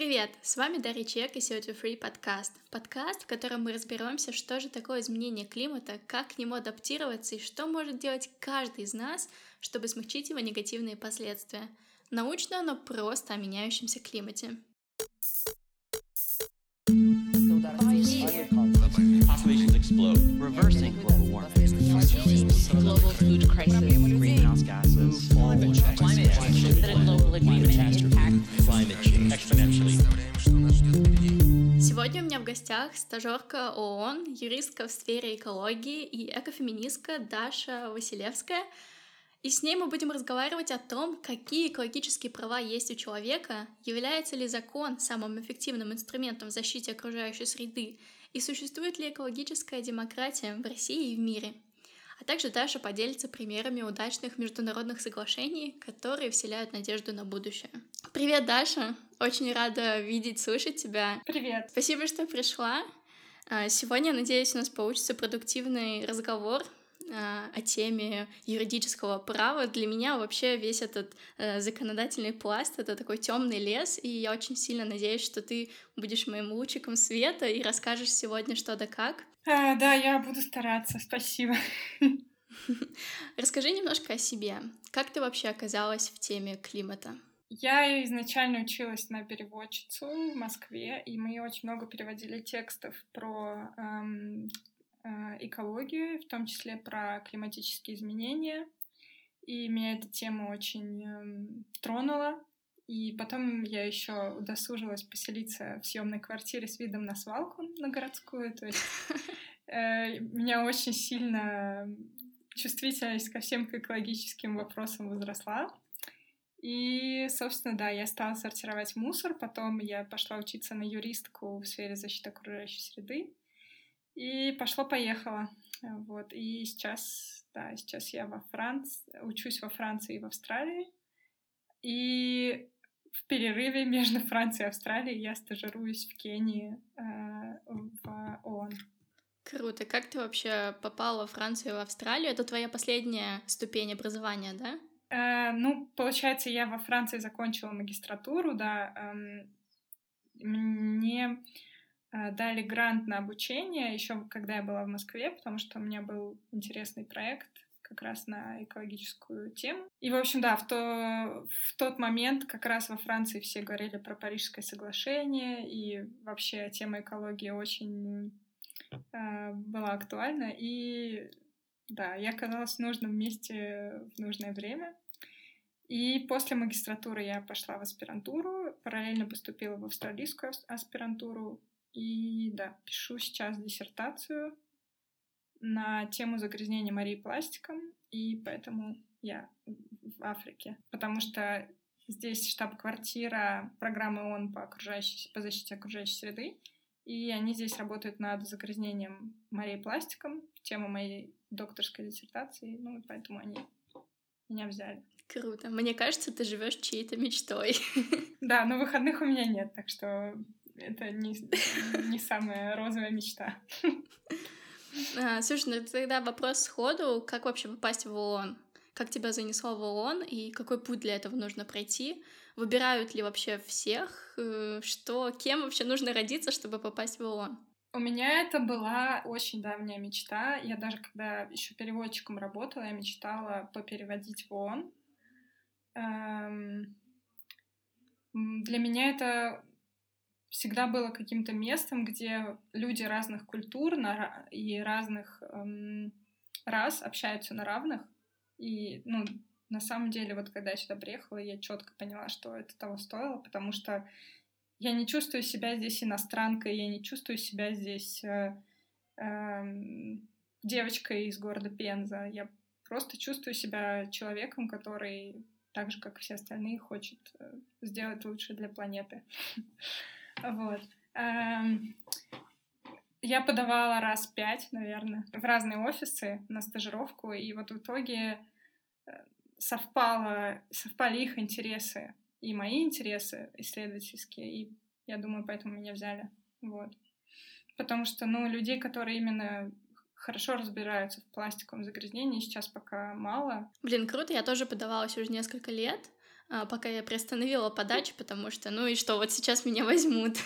Привет, с вами Дарья Чек и CO2 Free подкаст. Подкаст, в котором мы разберемся, что же такое изменение климата, как к нему адаптироваться и что может делать каждый из нас, чтобы смягчить его негативные последствия. Научно, но просто о меняющемся климате. Global food Сегодня у меня в гостях стажерка ООН, юристка в сфере экологии и экофеминистка Даша Василевская. И с ней мы будем разговаривать о том, какие экологические права есть у человека, является ли закон самым эффективным инструментом в защите окружающей среды, и существует ли экологическая демократия в России и в мире. А также Даша поделится примерами удачных международных соглашений, которые вселяют надежду на будущее. Привет, Даша! Очень рада видеть, слышать тебя. Привет. Спасибо, что пришла. А, сегодня, надеюсь, у нас получится продуктивный разговор о теме юридического права. Для меня вообще весь этот э, законодательный пласт — это такой темный лес, и я очень сильно надеюсь, что ты будешь моим лучиком света и расскажешь сегодня что да как. А, да, я буду стараться, спасибо. Расскажи немножко о себе. Как ты вообще оказалась в теме климата? Я изначально училась на переводчицу в Москве, и мы очень много переводили текстов про эм, экологию, в том числе про климатические изменения. И меня эта тема очень эм, тронула. И потом я еще удосужилась поселиться в съемной квартире с видом на свалку на городскую. То есть э, меня очень сильно чувствительность ко всем экологическим вопросам возросла. И, собственно, да, я стала сортировать мусор, потом я пошла учиться на юристку в сфере защиты окружающей среды, и пошло-поехало. Вот, и сейчас, да, сейчас я во Франции, учусь во Франции и в Австралии, и в перерыве между Францией и Австралией я стажируюсь в Кении э, в ООН. Круто. Как ты вообще попала в Францию и в Австралию? Это твоя последняя ступень образования, да? Э, ну, получается, я во Франции закончила магистратуру, да. Э, мне дали грант на обучение еще когда я была в Москве, потому что у меня был интересный проект как раз на экологическую тему. И, в общем, да, в, то, в тот момент как раз во Франции все говорили про Парижское соглашение, и вообще тема экологии очень э, была актуальна. И да, я оказалась в нужном месте в нужное время. И после магистратуры я пошла в аспирантуру, параллельно поступила в австралийскую аспирантуру. И да, пишу сейчас диссертацию на тему загрязнения морей пластиком, и поэтому я в Африке. Потому что здесь штаб-квартира программы ООН по, окружающей, по защите окружающей среды, и они здесь работают над загрязнением морей пластиком, тема моей докторской диссертации, ну поэтому они меня взяли. Круто. Мне кажется, ты живешь чьей-то мечтой. Да, но выходных у меня нет, так что это не, не самая розовая мечта. А, слушай, ну тогда вопрос сходу, как вообще попасть в ООН? Как тебя занесло в ООН и какой путь для этого нужно пройти? Выбирают ли вообще всех? Э, что, кем вообще нужно родиться, чтобы попасть в ООН? У меня это была очень давняя мечта. Я даже когда еще переводчиком работала, я мечтала попереводить в ООН. Эм... Для меня это всегда было каким-то местом, где люди разных культур и разных эм, рас общаются на равных. И, ну, на самом деле, вот когда я сюда приехала, я четко поняла, что это того стоило, потому что я не чувствую себя здесь иностранкой, я не чувствую себя здесь э, э, девочкой из города Пенза. Я просто чувствую себя человеком, который так же, как и все остальные, хочет э, сделать лучше для планеты. Вот. Эм, я подавала раз пять, наверное, в разные офисы на стажировку, и вот в итоге э, совпало, совпали их интересы и мои интересы исследовательские, и я думаю, поэтому меня взяли. Вот. Потому что, ну, людей, которые именно хорошо разбираются в пластиковом загрязнении, сейчас пока мало. Блин, круто, я тоже подавалась уже несколько лет. А, пока я приостановила подачу, потому что, ну и что, вот сейчас меня возьмут,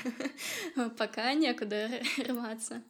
пока некуда рваться.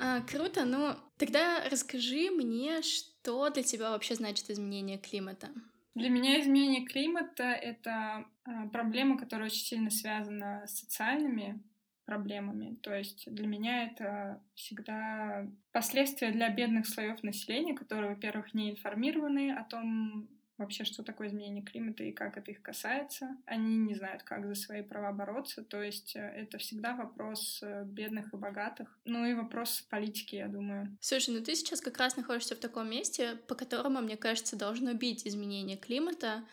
А, круто, ну тогда расскажи мне, что для тебя вообще значит изменение климата? Для меня изменение климата — это а, проблема, которая очень сильно связана с социальными проблемами. То есть для меня это всегда последствия для бедных слоев населения, которые, во-первых, не информированы о том, вообще, что такое изменение климата и как это их касается. Они не знают, как за свои права бороться. То есть э, это всегда вопрос э, бедных и богатых. Ну и вопрос политики, я думаю. Слушай, ну ты сейчас как раз находишься в таком месте, по которому, мне кажется, должно бить изменение климата.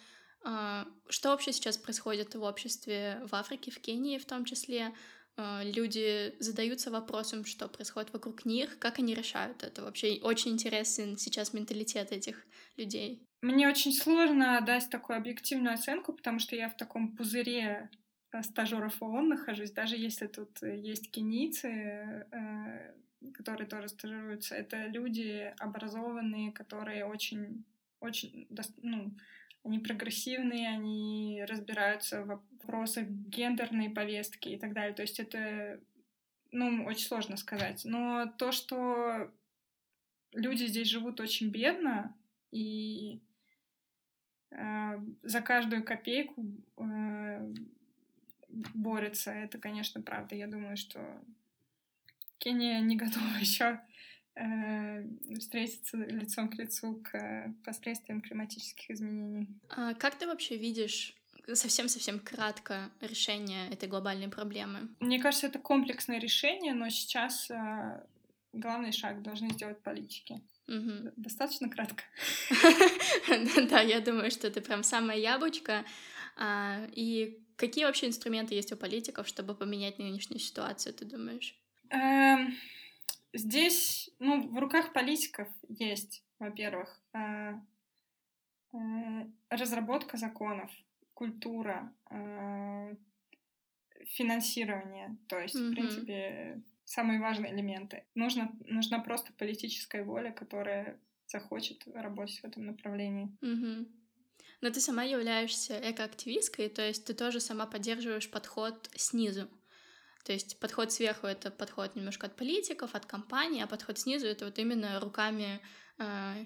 А, что вообще сейчас происходит в обществе в Африке, в Кении в том числе? А, люди задаются вопросом, что происходит вокруг них, как они решают это. Вообще очень интересен сейчас менталитет этих людей. Мне очень сложно дать такую объективную оценку, потому что я в таком пузыре э, стажеров ООН нахожусь, даже если тут есть кенийцы, э, которые тоже стажируются, это люди образованные, которые очень, очень, ну, они прогрессивные, они разбираются в вопросах гендерной повестки и так далее. То есть это, ну, очень сложно сказать. Но то, что люди здесь живут очень бедно, и э, за каждую копейку э, борются, это, конечно, правда. Я думаю, что Кения не готова еще встретиться лицом к лицу к последствиям климатических изменений. А как ты вообще видишь совсем-совсем кратко решение этой глобальной проблемы? Мне кажется, это комплексное решение, но сейчас э, главный шаг должны сделать политики. Угу. Достаточно кратко. Да, я думаю, что это прям самая яблочко. А, и какие вообще инструменты есть у политиков, чтобы поменять нынешнюю ситуацию, ты думаешь? Здесь, ну, в руках политиков есть, во-первых, э, э, разработка законов, культура, э, финансирование, то есть, mm-hmm. в принципе, самые важные элементы. Нужно, нужна просто политическая воля, которая захочет работать в этом направлении. Mm-hmm. Но ты сама являешься экоактивисткой, то есть ты тоже сама поддерживаешь подход снизу. То есть подход сверху — это подход немножко от политиков, от компаний, а подход снизу — это вот именно руками, э,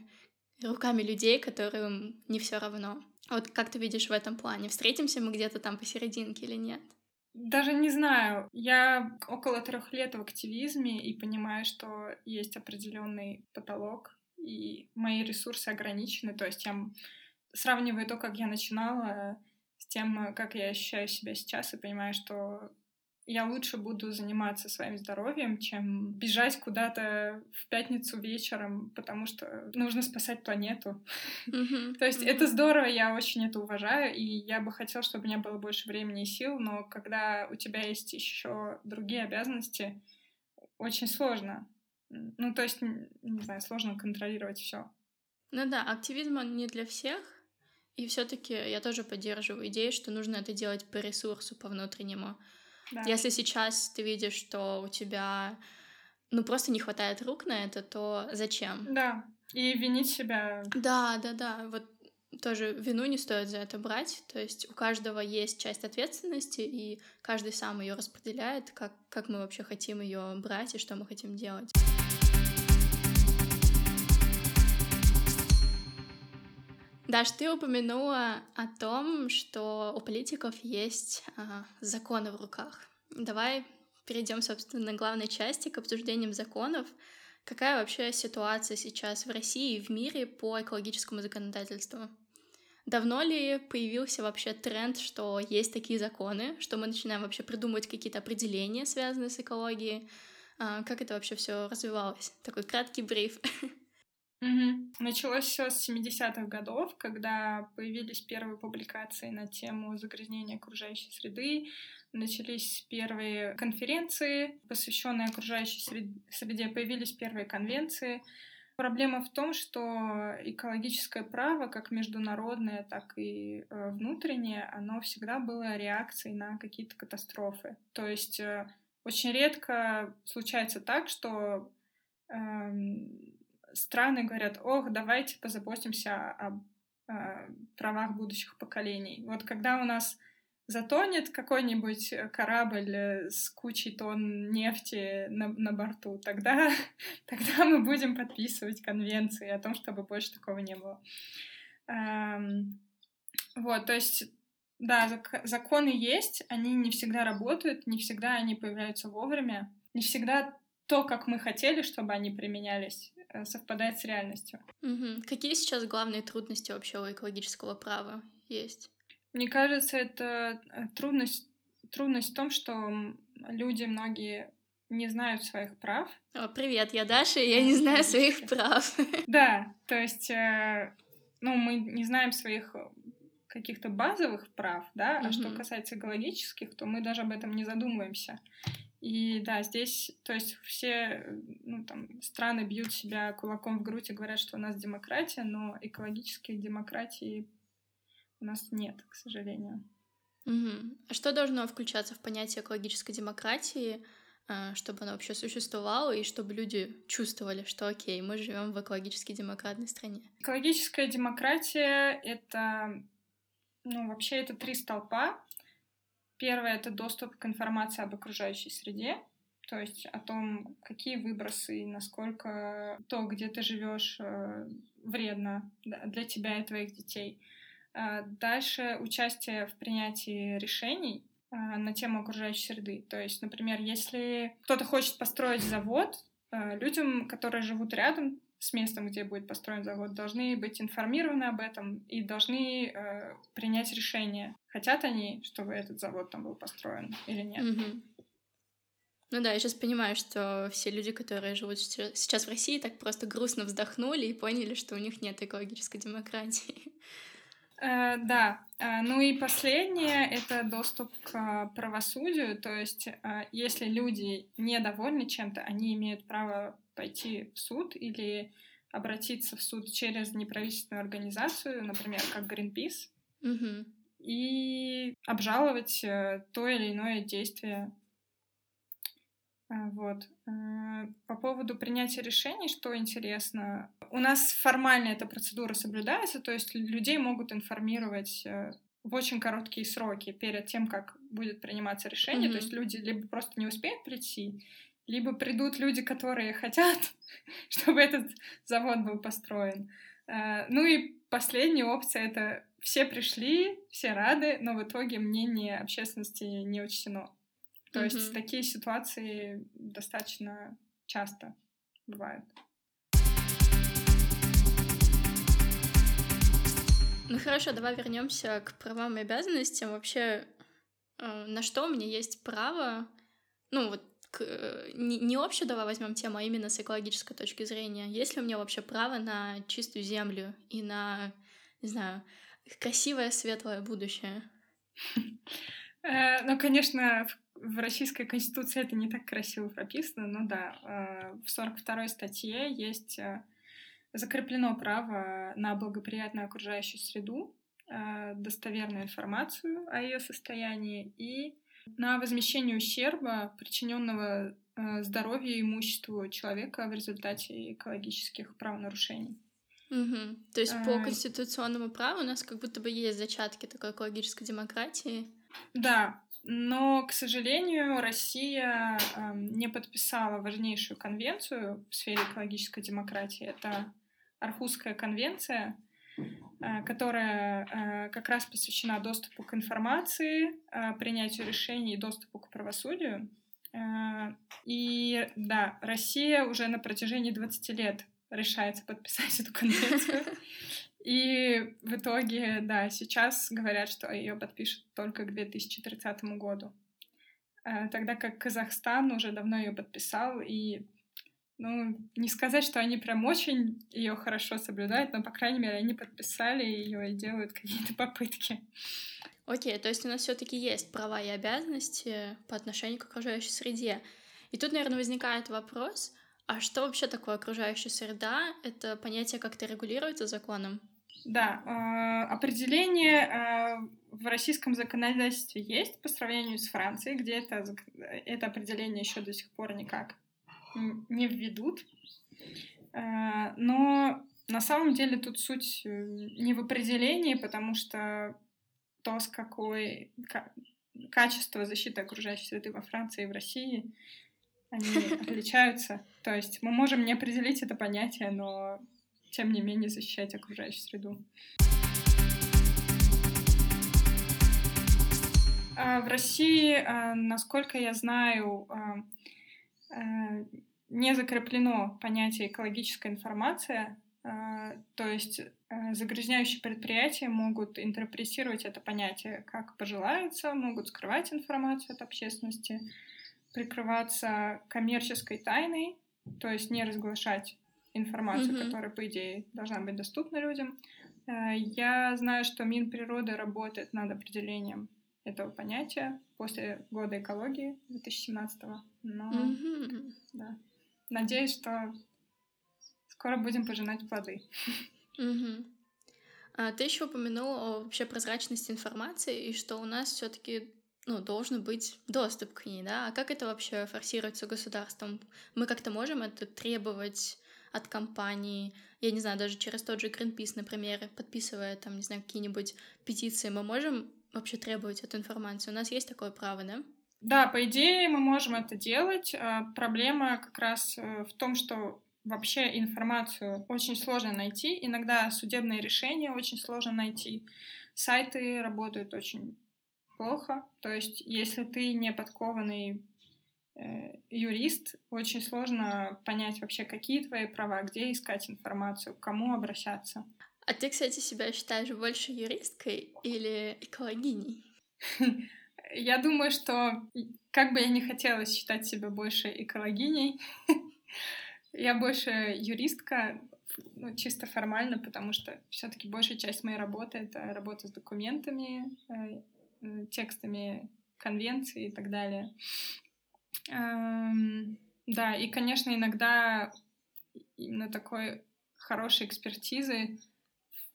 руками людей, которым не все равно. Вот как ты видишь в этом плане? Встретимся мы где-то там посерединке или нет? Даже не знаю. Я около трех лет в активизме и понимаю, что есть определенный потолок, и мои ресурсы ограничены. То есть я сравниваю то, как я начинала, с тем, как я ощущаю себя сейчас, и понимаю, что я лучше буду заниматься своим здоровьем, чем бежать куда-то в пятницу вечером, потому что нужно спасать планету. Mm-hmm. То есть mm-hmm. это здорово, я очень это уважаю, и я бы хотела, чтобы у меня было больше времени и сил, но когда у тебя есть еще другие обязанности, очень сложно. Ну, то есть, не знаю, сложно контролировать все. Ну да, активизм он не для всех, и все-таки я тоже поддерживаю идею, что нужно это делать по ресурсу, по внутреннему. Да. Если сейчас ты видишь, что у тебя ну просто не хватает рук на это, то зачем? Да. И винить себя. Да, да, да. Вот тоже вину не стоит за это брать. То есть у каждого есть часть ответственности, и каждый сам ее распределяет, как, как мы вообще хотим ее брать и что мы хотим делать. Даш, ты упомянула о том, что у политиков есть а, законы в руках. Давай перейдем, собственно, к главной части, к обсуждениям законов. Какая вообще ситуация сейчас в России и в мире по экологическому законодательству? Давно ли появился вообще тренд, что есть такие законы, что мы начинаем вообще придумывать какие-то определения, связанные с экологией? А, как это вообще все развивалось? Такой краткий бриф. Угу. Началось все с 70-х годов, когда появились первые публикации на тему загрязнения окружающей среды, начались первые конференции, посвященные окружающей среде, появились первые конвенции. Проблема в том, что экологическое право, как международное, так и э, внутреннее, оно всегда было реакцией на какие-то катастрофы. То есть э, очень редко случается так, что эм, страны говорят, ох, давайте позаботимся о, о правах будущих поколений. Вот когда у нас затонет какой-нибудь корабль с кучей тонн нефти на, на борту, тогда, тогда мы будем подписывать конвенции о том, чтобы больше такого не было. Эм, вот, то есть, да, зак- законы есть, они не всегда работают, не всегда они появляются вовремя, не всегда то, как мы хотели, чтобы они применялись, э, совпадает с реальностью. Угу. Какие сейчас главные трудности вообще у экологического права есть? Мне кажется, это э, трудность, трудность в том, что люди многие не знают своих прав. О, привет, я Даша, и я не знаю своих прав. Да, то есть, э, ну, мы не знаем своих каких-то базовых прав, да, а что касается экологических, то мы даже об этом не задумываемся. И да, здесь, то есть все ну, там, страны бьют себя кулаком в грудь и говорят, что у нас демократия, но экологической демократии у нас нет, к сожалению. Угу. А что должно включаться в понятие экологической демократии, а, чтобы она вообще существовала и чтобы люди чувствовали, что окей, мы живем в экологически демократной стране? Экологическая демократия — это, ну, вообще это три столпа. Первое — это доступ к информации об окружающей среде, то есть о том, какие выбросы и насколько то, где ты живешь, э, вредно для тебя и твоих детей. А, дальше участие в принятии решений а, на тему окружающей среды. То есть, например, если кто-то хочет построить завод, людям, которые живут рядом с местом, где будет построен завод, должны быть информированы об этом и должны э, принять решение, хотят они, чтобы этот завод там был построен или нет. Mm-hmm. Ну да, я сейчас понимаю, что все люди, которые живут сейчас в России, так просто грустно вздохнули и поняли, что у них нет экологической демократии. Э, да, э, ну и последнее — это доступ к правосудию, то есть э, если люди недовольны чем-то, они имеют право пойти в суд или обратиться в суд через неправительственную организацию, например, как Greenpeace, угу. и обжаловать то или иное действие а, вот. Э, по поводу принятия решений, что интересно, у нас формально эта процедура соблюдается, то есть людей могут информировать э, в очень короткие сроки перед тем, как будет приниматься решение. Mm-hmm. То есть люди либо просто не успеют прийти, либо придут люди, которые хотят, чтобы этот завод был построен. Э, ну и последняя опция — это все пришли, все рады, но в итоге мнение общественности не учтено. То mm-hmm. есть такие ситуации достаточно часто бывают. Ну хорошо, давай вернемся к правам и обязанностям. Вообще, э, на что у меня есть право, ну вот к, э, не, не общую давай возьмем тему, а именно с экологической точки зрения. Есть ли у меня вообще право на чистую землю и на, не знаю, красивое, светлое будущее? Э, ну, конечно, в Российской Конституции это не так красиво прописано, но да, э, в 42-й статье есть закреплено право на благоприятную окружающую среду, достоверную информацию о ее состоянии и на возмещение ущерба, причиненного здоровью и имуществу человека в результате экологических правонарушений. Угу. То есть по конституционному праву у нас как будто бы есть зачатки такой экологической демократии. Да, но, к сожалению, Россия э, не подписала важнейшую конвенцию в сфере экологической демократии. Это Архусская конвенция, э, которая э, как раз посвящена доступу к информации, э, принятию решений и доступу к правосудию. Э, и да, Россия уже на протяжении 20 лет решается подписать эту конвенцию. И в итоге, да, сейчас говорят, что ее подпишут только к 2030 году. Э, тогда как Казахстан уже давно ее подписал, и ну, не сказать, что они прям очень ее хорошо соблюдают, но, по крайней мере, они подписали ее и делают какие-то попытки. Окей, то есть у нас все-таки есть права и обязанности по отношению к окружающей среде. И тут, наверное, возникает вопрос, а что вообще такое окружающая среда? Это понятие как-то регулируется законом? Да, э, определение э, в российском законодательстве есть по сравнению с Францией, где это, это определение еще до сих пор никак не введут. Э, но на самом деле тут суть э, не в определении, потому что то, с какой качество защиты окружающей среды во Франции и в России, они отличаются. То есть мы можем не определить это понятие, но тем не менее защищать окружающую среду. А в России, насколько я знаю, не закреплено понятие экологическая информация, то есть загрязняющие предприятия могут интерпретировать это понятие как пожелается, могут скрывать информацию от общественности, прикрываться коммерческой тайной, то есть не разглашать информацию, mm-hmm. которая, по идее, должна быть доступна людям. Э, я знаю, что Минприроды работает над определением этого понятия после года экологии 2017 но mm-hmm. да. надеюсь, что скоро будем пожинать плоды. Mm-hmm. А ты еще упомянула о вообще прозрачности информации и что у нас все-таки ну, должен быть доступ к ней, да? А как это вообще форсируется государством? Мы как-то можем это требовать от компании, я не знаю, даже через тот же Greenpeace, например, подписывая там, не знаю, какие-нибудь петиции, мы можем вообще требовать эту информацию? У нас есть такое право, да? Да, по идее мы можем это делать. А, проблема как раз э, в том, что вообще информацию очень сложно найти. Иногда судебные решения очень сложно найти. Сайты работают очень плохо. То есть, если ты не подкованный Э, юрист, очень сложно понять вообще, какие твои права, где искать информацию, к кому обращаться. А ты, кстати, себя считаешь больше юристкой или экологиней? Я думаю, что как бы я не хотела считать себя больше экологиней, я больше юристка, ну, чисто формально, потому что все-таки большая часть моей работы это работа с документами, э, текстами конвенции и так далее. Эм, да, и, конечно, иногда именно такой хорошей экспертизы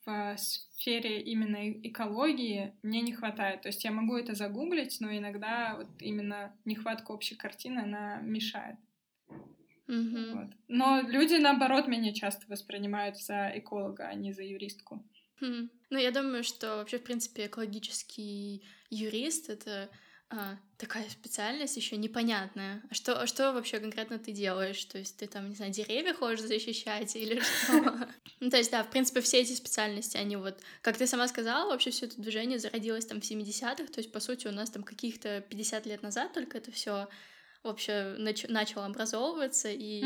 в сфере именно экологии мне не хватает. То есть я могу это загуглить, но иногда вот именно нехватка общей картины, она мешает. Mm-hmm. Вот. Но люди, наоборот, меня часто воспринимают за эколога, а не за юристку. Mm. Ну, я думаю, что вообще, в принципе, экологический юрист — это а, такая специальность еще непонятная. А что, а что вообще конкретно ты делаешь? То есть ты там, не знаю, деревья хочешь защищать или что? Ну, то есть, да, в принципе, все эти специальности, они вот, как ты сама сказала, вообще все это движение зародилось там в 70-х, то есть, по сути, у нас там каких-то 50 лет назад только это все вообще нач- начало образовываться, и,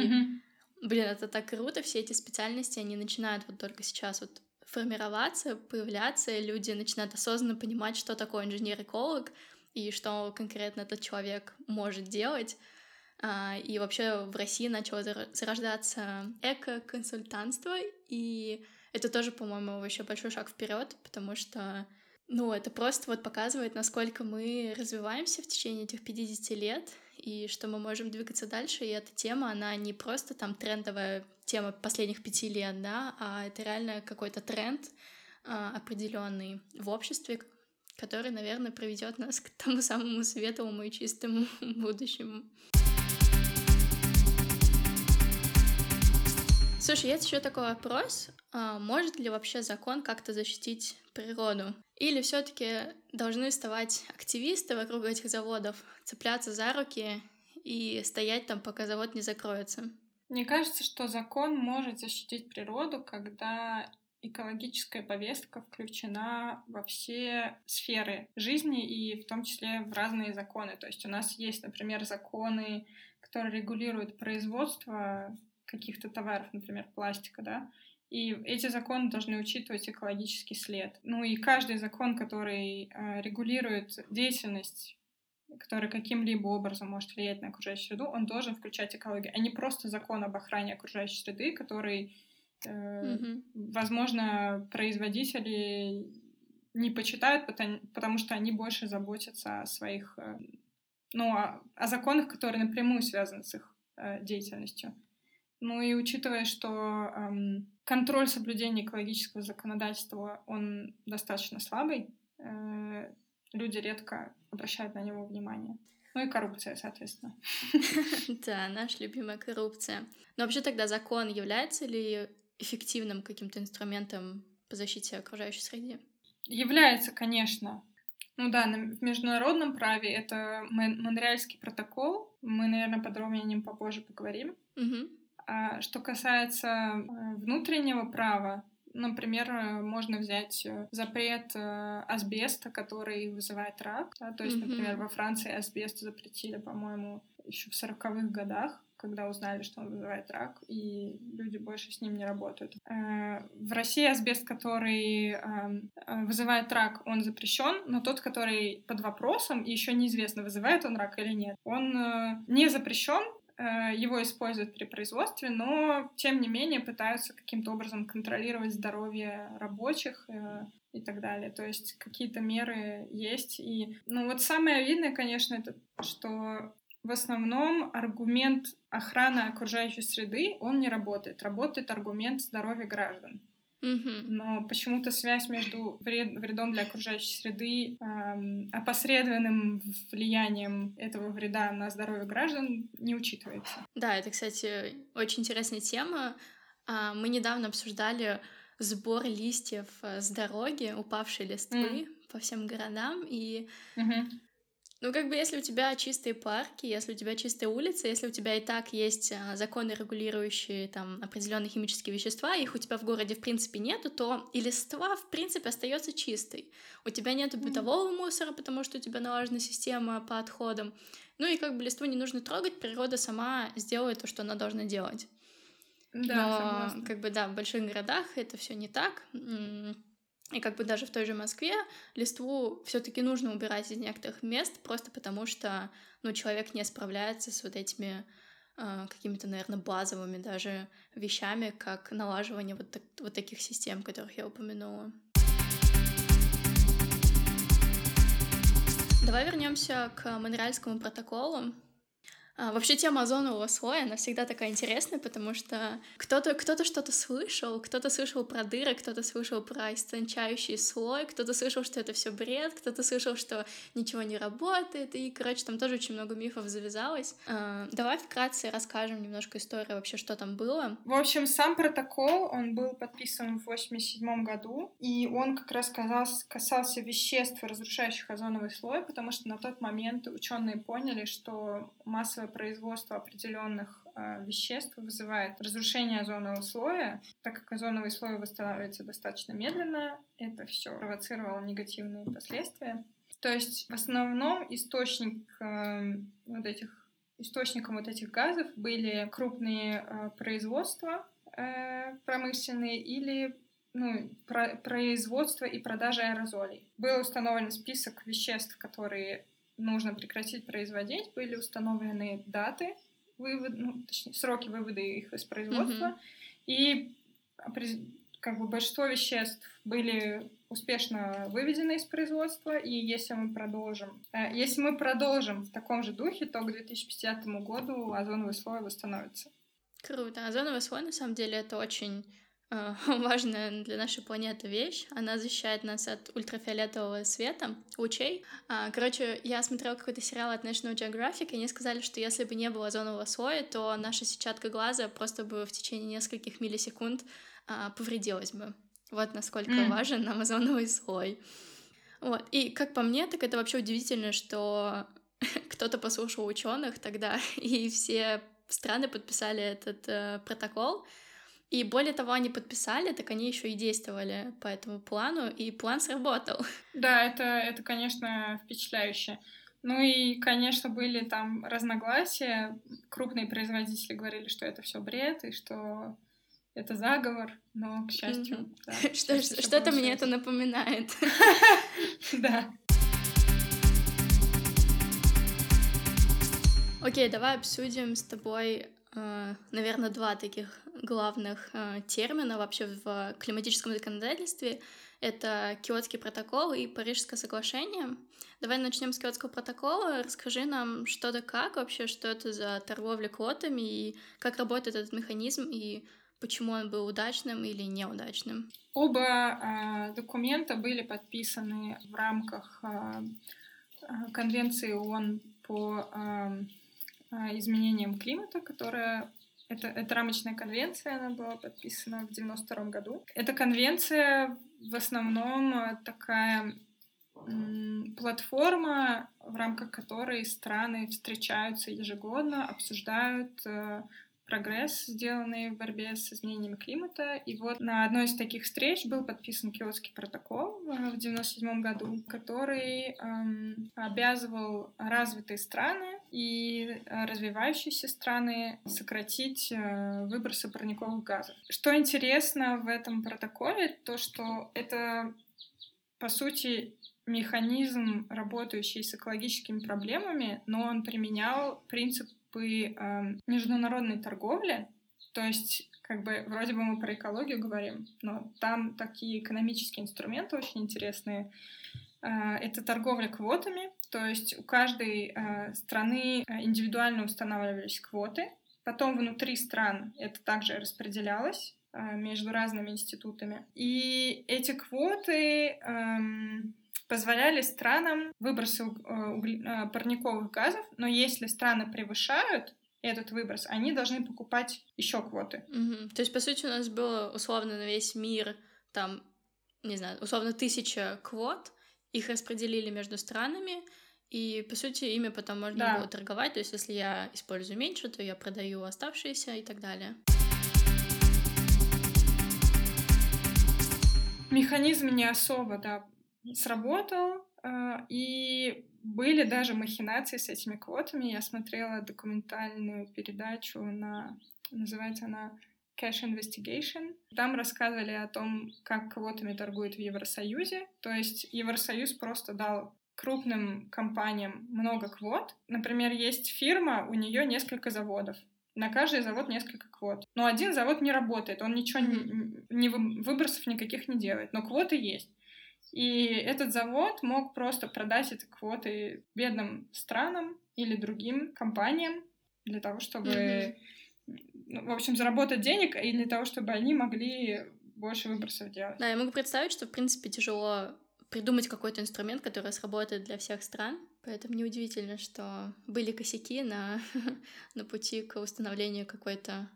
блин, это так круто, все эти специальности, они начинают вот только сейчас вот формироваться, появляться, и люди начинают осознанно понимать, что такое инженер-эколог, и что конкретно этот человек может делать. А, и вообще в России начало зарождаться эко-консультантство, и это тоже, по-моему, еще большой шаг вперед, потому что, ну, это просто вот показывает, насколько мы развиваемся в течение этих 50 лет, и что мы можем двигаться дальше, и эта тема, она не просто там трендовая тема последних пяти лет, да, а это реально какой-то тренд а, определенный в обществе, который, наверное, приведет нас к тому самому светлому и чистому будущему. Слушай, есть еще такой вопрос. А может ли вообще закон как-то защитить природу? Или все-таки должны вставать активисты вокруг этих заводов, цепляться за руки и стоять там, пока завод не закроется? Мне кажется, что закон может защитить природу, когда экологическая повестка включена во все сферы жизни и в том числе в разные законы. То есть у нас есть, например, законы, которые регулируют производство каких-то товаров, например, пластика, да, и эти законы должны учитывать экологический след. Ну и каждый закон, который э, регулирует деятельность который каким-либо образом может влиять на окружающую среду, он должен включать экологию, а не просто закон об охране окружающей среды, который Mm-hmm. Возможно, производители не почитают, потому, потому что они больше заботятся о своих, э, ну, о, о законах, которые напрямую связаны с их э, деятельностью. Ну и учитывая, что эм, контроль соблюдения экологического законодательства, он достаточно слабый, э, люди редко обращают на него внимание. Ну и коррупция, соответственно. Да, наша любимая коррупция. Но вообще тогда закон является ли эффективным каким-то инструментом по защите окружающей среды? Является, конечно. Ну да, в международном праве это Монреальский протокол. Мы, наверное, подробнее о нем попозже поговорим. Угу. А что касается э, внутреннего права, Например, э, можно взять э, запрет асбеста, который вызывает рак. Да? То есть, mm-hmm. например, во Франции асбест запретили, по-моему, еще в сороковых годах когда узнали, что он вызывает рак, и люди больше с ним не работают. В России асбест, который эм, вызывает рак, он запрещен, но тот, который под вопросом, и еще неизвестно, вызывает он рак или нет, он не запрещен, его используют при производстве, но тем не менее пытаются каким-то образом контролировать здоровье рабочих и так далее. То есть какие-то меры есть. И, ну вот самое видное, конечно, это что в основном аргумент охраны окружающей среды, он не работает. Работает аргумент здоровья граждан. Но почему-то связь между вред, вредом для окружающей среды, эм, опосредованным влиянием этого вреда на здоровье граждан не учитывается. Да, это, кстати, очень интересная тема. А, мы недавно обсуждали сбор листьев э, с дороги, упавшие листвы mm. по всем городам, и mm-hmm. Ну, как бы, если у тебя чистые парки, если у тебя чистые улицы, если у тебя и так есть а, законы, регулирующие там определенные химические вещества, их у тебя в городе в принципе нету, то и листва в принципе остается чистой. У тебя нету бытового мусора, потому что у тебя налажена система по отходам. Ну и как бы листву не нужно трогать, природа сама сделает то, что она должна делать. Да, Но, согласна. как бы, да, в больших городах это все не так. И как бы даже в той же Москве листву все-таки нужно убирать из некоторых мест, просто потому что ну, человек не справляется с вот этими э, какими-то, наверное, базовыми даже вещами, как налаживание вот, так, вот таких систем, которых я упомянула. Давай вернемся к Монреальскому протоколу. А, вообще тема озонового слоя, она всегда такая интересная, потому что кто-то кто что-то слышал, кто-то слышал про дыры, кто-то слышал про истончающий слой, кто-то слышал, что это все бред, кто-то слышал, что ничего не работает, и, короче, там тоже очень много мифов завязалось. А, давай вкратце расскажем немножко историю вообще, что там было. В общем, сам протокол, он был подписан в 87 году, и он как раз касался, касался веществ, разрушающих озоновый слой, потому что на тот момент ученые поняли, что массовое производство определенных э, веществ вызывает разрушение озонового слоя. Так как озоновый слой восстанавливается достаточно медленно, это все провоцировало негативные последствия. То есть в основном источник э, вот этих источником вот этих газов были крупные э, производства э, промышленные или ну, про производство и продажа аэрозолей. Был установлен список веществ, которые нужно прекратить производить, были установлены даты, вывод, ну, точнее, сроки вывода их из производства, mm-hmm. и как бы большинство веществ были успешно выведены из производства, и если мы продолжим, э, если мы продолжим в таком же духе, то к 2050 году озоновый слой восстановится. Круто. Озоновый слой, на самом деле, это очень важная для нашей планеты вещь. Она защищает нас от ультрафиолетового света, лучей. А, короче, я смотрела какой-то сериал от National Geographic, и они сказали, что если бы не было озонового слоя, то наша сетчатка глаза просто бы в течение нескольких миллисекунд а, повредилась бы. Вот насколько mm. важен нам озоновый слой. Вот. И как по мне, так это вообще удивительно, что кто-то послушал ученых тогда, и все страны подписали этот э, протокол. И более того, они подписали, так они еще и действовали по этому плану, и план сработал. Да, это, это конечно, впечатляюще. Ну и, конечно, были там разногласия. Крупные производители говорили, что это все бред, и что это заговор, но, к счастью, Что-то мне это напоминает. Да. Окей, давай обсудим с тобой, наверное, два таких главных э, термина вообще в климатическом законодательстве. Это Киотский протокол и Парижское соглашение. Давай начнем с Киотского протокола. Расскажи нам, что да как вообще, что это за торговля квотами и как работает этот механизм и почему он был удачным или неудачным. Оба э, документа были подписаны в рамках э, Конвенции ООН по э, изменениям климата, которая это, это рамочная конвенция, она была подписана в 92 году. Эта конвенция в основном такая платформа, в рамках которой страны встречаются ежегодно, обсуждают э, прогресс, сделанный в борьбе с изменением климата. И вот на одной из таких встреч был подписан Киотский протокол в 1997 году, который эм, обязывал развитые страны и развивающиеся страны сократить э, выбросы парниковых газов. Что интересно в этом протоколе, то что это по сути механизм, работающий с экологическими проблемами, но он применял принципы э, международной торговли, то есть как бы вроде бы мы про экологию говорим, но там такие экономические инструменты очень интересные. Э, это торговля квотами, то есть у каждой э, страны э, индивидуально устанавливались квоты, потом внутри стран это также распределялось между разными институтами. И эти квоты эм, позволяли странам выбросы э, парниковых газов, но если страны превышают этот выброс, они должны покупать еще квоты. Угу. То есть, по сути, у нас было условно на весь мир там, не знаю, условно тысяча квот, их распределили между странами, и, по сути, ими потом можно да. было торговать. То есть, если я использую меньше, то я продаю оставшиеся и так далее. Механизм не особо, да, сработал, а, и были даже махинации с этими квотами. Я смотрела документальную передачу на, называется она Cash Investigation. Там рассказывали о том, как квотами торгуют в Евросоюзе. То есть Евросоюз просто дал крупным компаниям много квот. Например, есть фирма, у нее несколько заводов. На каждый завод несколько квот. Но один завод не работает, он ничего не, не выбросов никаких не делает, но квоты есть. И этот завод мог просто продать эти квоты бедным странам или другим компаниям для того, чтобы, mm-hmm. ну, в общем, заработать денег и для того, чтобы они могли больше выбросов делать. Да, я могу представить, что, в принципе, тяжело придумать какой-то инструмент, который сработает для всех стран. Поэтому неудивительно, что были косяки на, на пути к установлению какой-то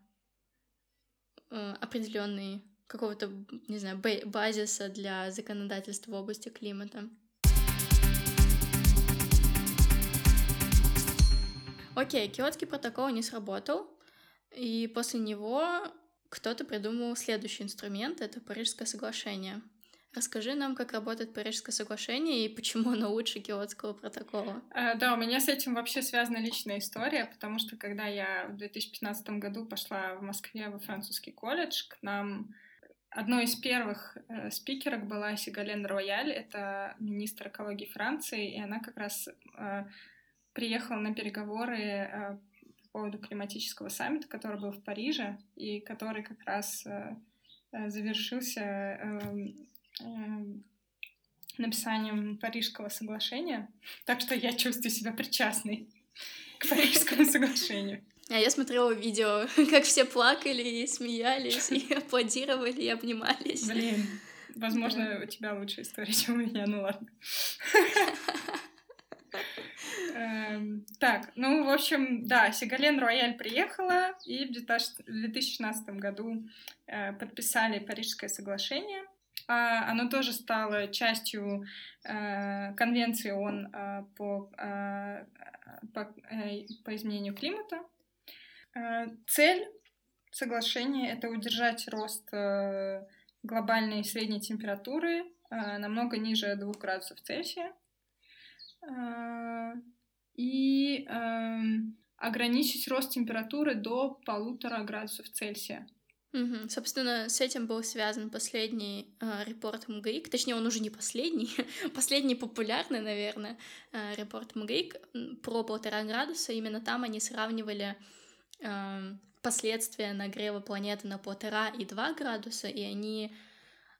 э, определенной какого-то, не знаю, базиса для законодательства в области климата. Окей, Киотский протокол не сработал, и после него кто-то придумал следующий инструмент — это Парижское соглашение. Расскажи нам, как работает Парижское соглашение и почему оно лучше Киотского протокола. А, да, у меня с этим вообще связана личная история, потому что когда я в 2015 году пошла в Москве во французский колледж, к нам Одной из первых э, спикерок была Сигален Рояль, это министр экологии Франции, и она как раз э, приехала на переговоры э, по поводу климатического саммита, который был в Париже, и который как раз э, э завершился э, э, написанием Парижского соглашения. Так что я чувствую себя причастной к Парижскому соглашению. А я смотрела видео, как все плакали и смеялись, и аплодировали, и обнимались. Блин, возможно, да. у тебя лучшая история, чем у меня, ну ладно. Эм, так, ну, в общем, да, Сигален Рояль приехала, и в 2016 году э, подписали Парижское соглашение. А, оно тоже стало частью э, конвенции ООН э, по, по, по изменению климата. Э, цель соглашения — это удержать рост э, глобальной средней температуры э, намного ниже 2 градусов Цельсия и эм, ограничить рост температуры до полутора градусов Цельсия. Угу. Собственно, с этим был связан последний э, репорт МГИК, точнее, он уже не последний, последний популярный, наверное, э, репорт МГИК про полтора градуса. Именно там они сравнивали последствия нагрева планеты на полтора и два градуса, и они,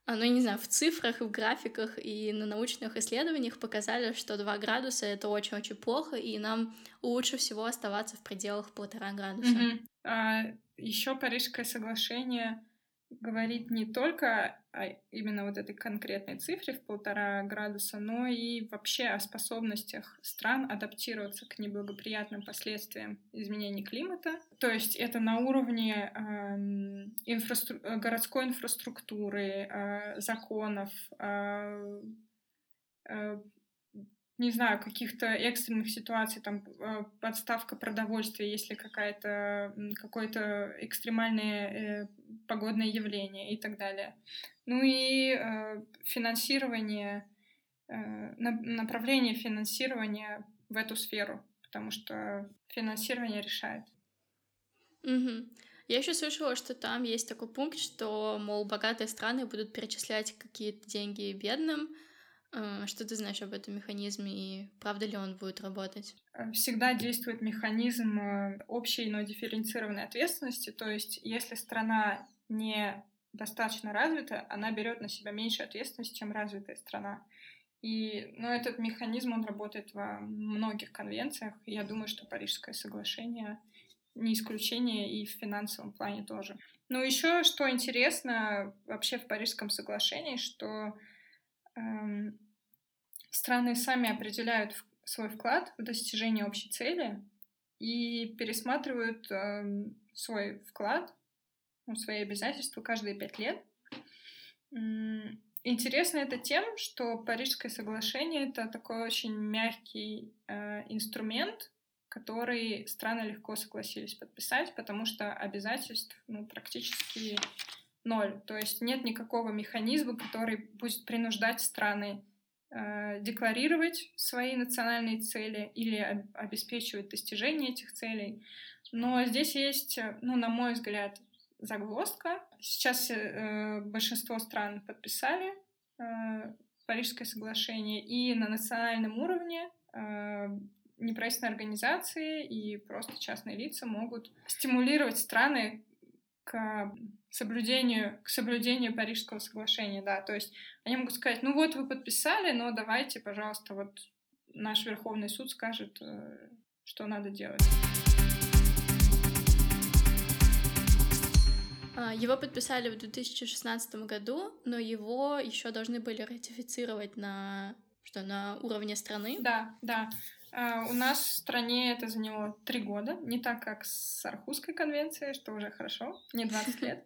а, ну, я не знаю, в цифрах, в графиках и на научных исследованиях показали, что 2 градуса — это очень-очень плохо, и нам лучше всего оставаться в пределах полтора градуса. Mm-hmm. А, еще Парижское соглашение говорит не только именно вот этой конкретной цифре в полтора градуса, но и вообще о способностях стран адаптироваться к неблагоприятным последствиям изменений климата. То есть это на уровне э, инфраструк... городской инфраструктуры, э, законов, э, э, не знаю, каких-то экстренных ситуаций, там э, подставка продовольствия, если какая-то какое-то экстремальное э, погодное явление и так далее. Ну и э, финансирование, э, направление финансирования в эту сферу, потому что финансирование решает. Угу. Я еще слышала, что там есть такой пункт, что, мол, богатые страны будут перечислять какие-то деньги бедным, а, что ты знаешь об этом механизме и правда ли он будет работать? Э, всегда действует механизм э, общей, но дифференцированной ответственности. То есть, если страна не достаточно развита, она берет на себя меньше ответственности, чем развитая страна. И ну, этот механизм, он работает во многих конвенциях. Я думаю, что Парижское соглашение не исключение и в финансовом плане тоже. Ну, еще что интересно вообще в Парижском соглашении, что эм, страны сами определяют свой вклад в достижение общей цели и пересматривают э, свой вклад, ну, свои обязательства каждые пять лет. Интересно это тем, что Парижское соглашение это такой очень мягкий э, инструмент, который страны легко согласились подписать, потому что обязательств ну, практически ноль. То есть нет никакого механизма, который будет принуждать страны Э, декларировать свои национальные цели или обеспечивать достижение этих целей. Но здесь есть, ну, на мой взгляд, загвоздка. Сейчас э, большинство стран подписали э, Парижское соглашение, и на национальном уровне э, неправительственные организации и просто частные лица могут стимулировать страны к соблюдению, к соблюдению Парижского соглашения, да, то есть они могут сказать, ну вот вы подписали, но давайте, пожалуйста, вот наш Верховный суд скажет, э, что надо делать. Его подписали в 2016 году, но его еще должны были ратифицировать на что на уровне страны. Да, да. Uh, у нас в стране это заняло три года, не так как с Архузской конвенцией, что уже хорошо, не 20 лет.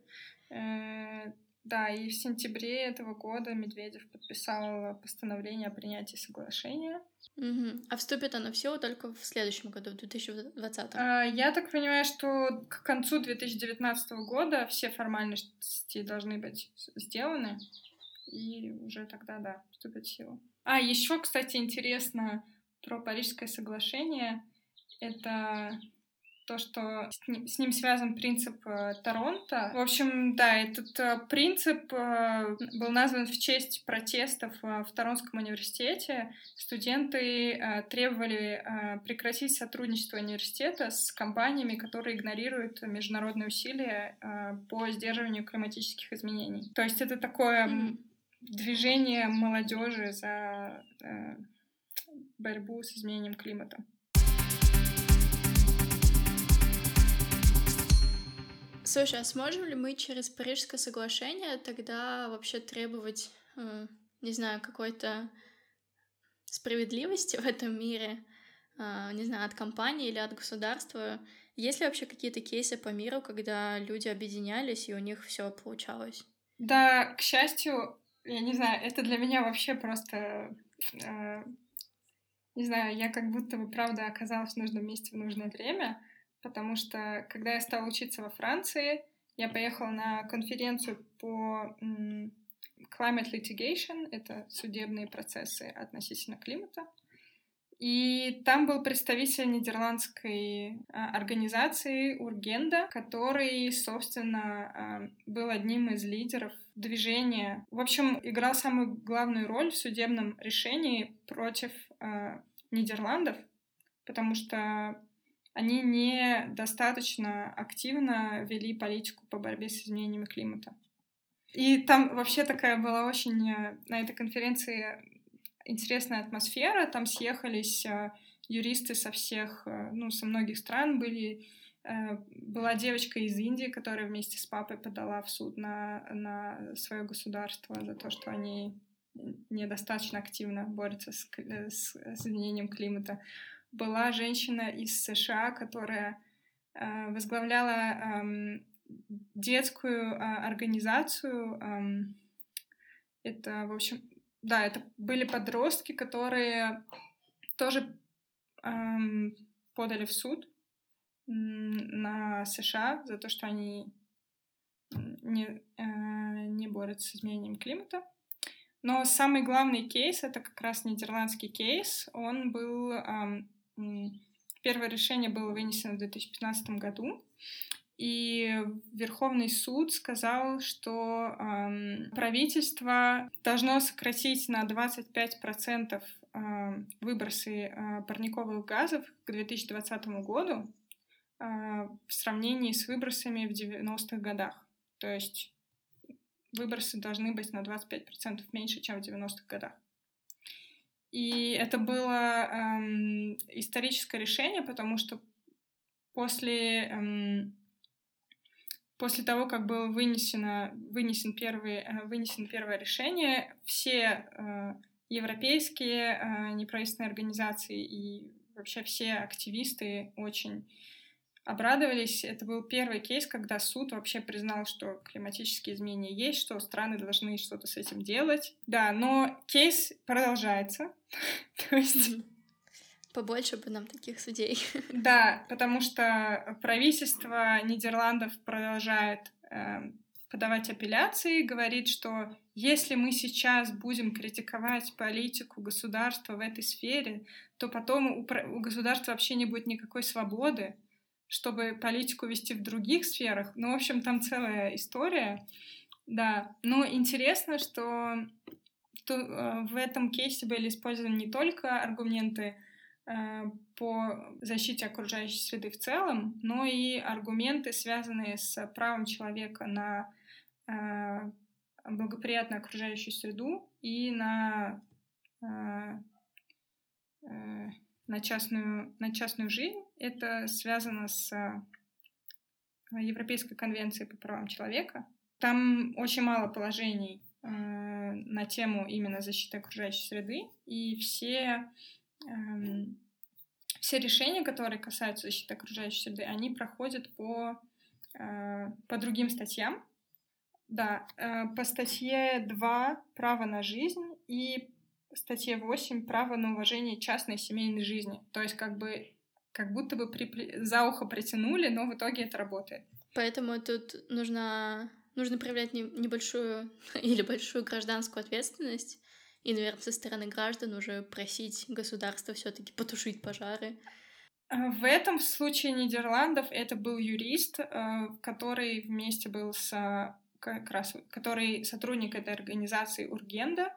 Да, и в сентябре этого года Медведев подписал постановление о принятии соглашения. Угу. А вступит оно в силу только в следующем году, в 2020? Uh, я так понимаю, что к концу 2019 года все формальности должны быть сделаны, и уже тогда, да, вступит в силу. А, еще, кстати, интересно, про Парижское соглашение, это то, что с ним, связан принцип э, Торонто. В общем, да, этот э, принцип э, был назван в честь протестов в Торонском университете. Студенты требовали прекратить сотрудничество университета с компаниями, которые игнорируют международные усилия по сдерживанию климатических изменений. То есть это такое mm-hmm. движение молодежи за борьбу с изменением климата. Слушай, а сможем ли мы через Парижское соглашение тогда вообще требовать, э, не знаю, какой-то справедливости в этом мире, э, не знаю, от компании или от государства? Есть ли вообще какие-то кейсы по миру, когда люди объединялись и у них все получалось? Да, к счастью, я не знаю, это для меня вообще просто э, не знаю, я как будто бы, правда, оказалась в нужном месте в нужное время, потому что, когда я стала учиться во Франции, я поехала на конференцию по climate litigation, это судебные процессы относительно климата, и там был представитель нидерландской а, организации Ургенда, который, собственно, а, был одним из лидеров движения. В общем, играл самую главную роль в судебном решении против а, Нидерландов, потому что они недостаточно активно вели политику по борьбе с изменениями климата. И там вообще такая была очень э, на этой конференции интересная атмосфера. Там съехались э, юристы со всех, э, ну, со многих стран, были была девочка из Индии, которая вместе с папой подала в суд на, на свое государство за то, что они недостаточно активно борются с, с, с изменением климата. Была женщина из США, которая э, возглавляла э, детскую э, организацию. Э, это, в общем, да, это были подростки, которые тоже э, подали в суд на США за то, что они не, э, не борются с изменением климата. Но самый главный кейс это как раз нидерландский кейс. Он был первое решение было вынесено в 2015 году, и Верховный суд сказал, что э, правительство должно сократить на 25% э, выбросы э, парниковых газов к 2020 году а, в сравнении с выбросами в 90-х годах. То есть выбросы должны быть на 25% меньше, чем в 90-х годах. И это было эм, историческое решение, потому что после, эм, после того, как было вынесено, вынесен первый, э, вынесено первое решение, все э, европейские э, неправительственные организации и вообще все активисты очень обрадовались. Это был первый кейс, когда суд вообще признал, что климатические изменения есть, что страны должны что-то с этим делать. Да, но кейс продолжается. То есть... Побольше бы нам таких судей. Да, потому что правительство Нидерландов продолжает э, подавать апелляции, говорит, что если мы сейчас будем критиковать политику государства в этой сфере, то потом у, у государства вообще не будет никакой свободы, чтобы политику вести в других сферах. Ну, в общем, там целая история. Да, но интересно, что то, э, в этом кейсе были использованы не только аргументы э, по защите окружающей среды в целом, но и аргументы, связанные с правом человека на э, благоприятную окружающую среду и на на частную, на частную жизнь. Это связано с э, Европейской конвенцией по правам человека. Там очень мало положений э, на тему именно защиты окружающей среды, и все, э, все решения, которые касаются защиты окружающей среды, они проходят по, э, по другим статьям. Да, э, по статье 2 «Право на жизнь» и статье 8 право на уважение частной семейной жизни. То есть как бы как будто бы при... за ухо притянули, но в итоге это работает. Поэтому тут нужно, нужно проявлять небольшую или большую гражданскую ответственность. И, наверное, со стороны граждан уже просить государство все-таки потушить пожары. А, в этом случае Нидерландов это был юрист, а, который вместе был с как раз, который сотрудник этой организации Ургенда,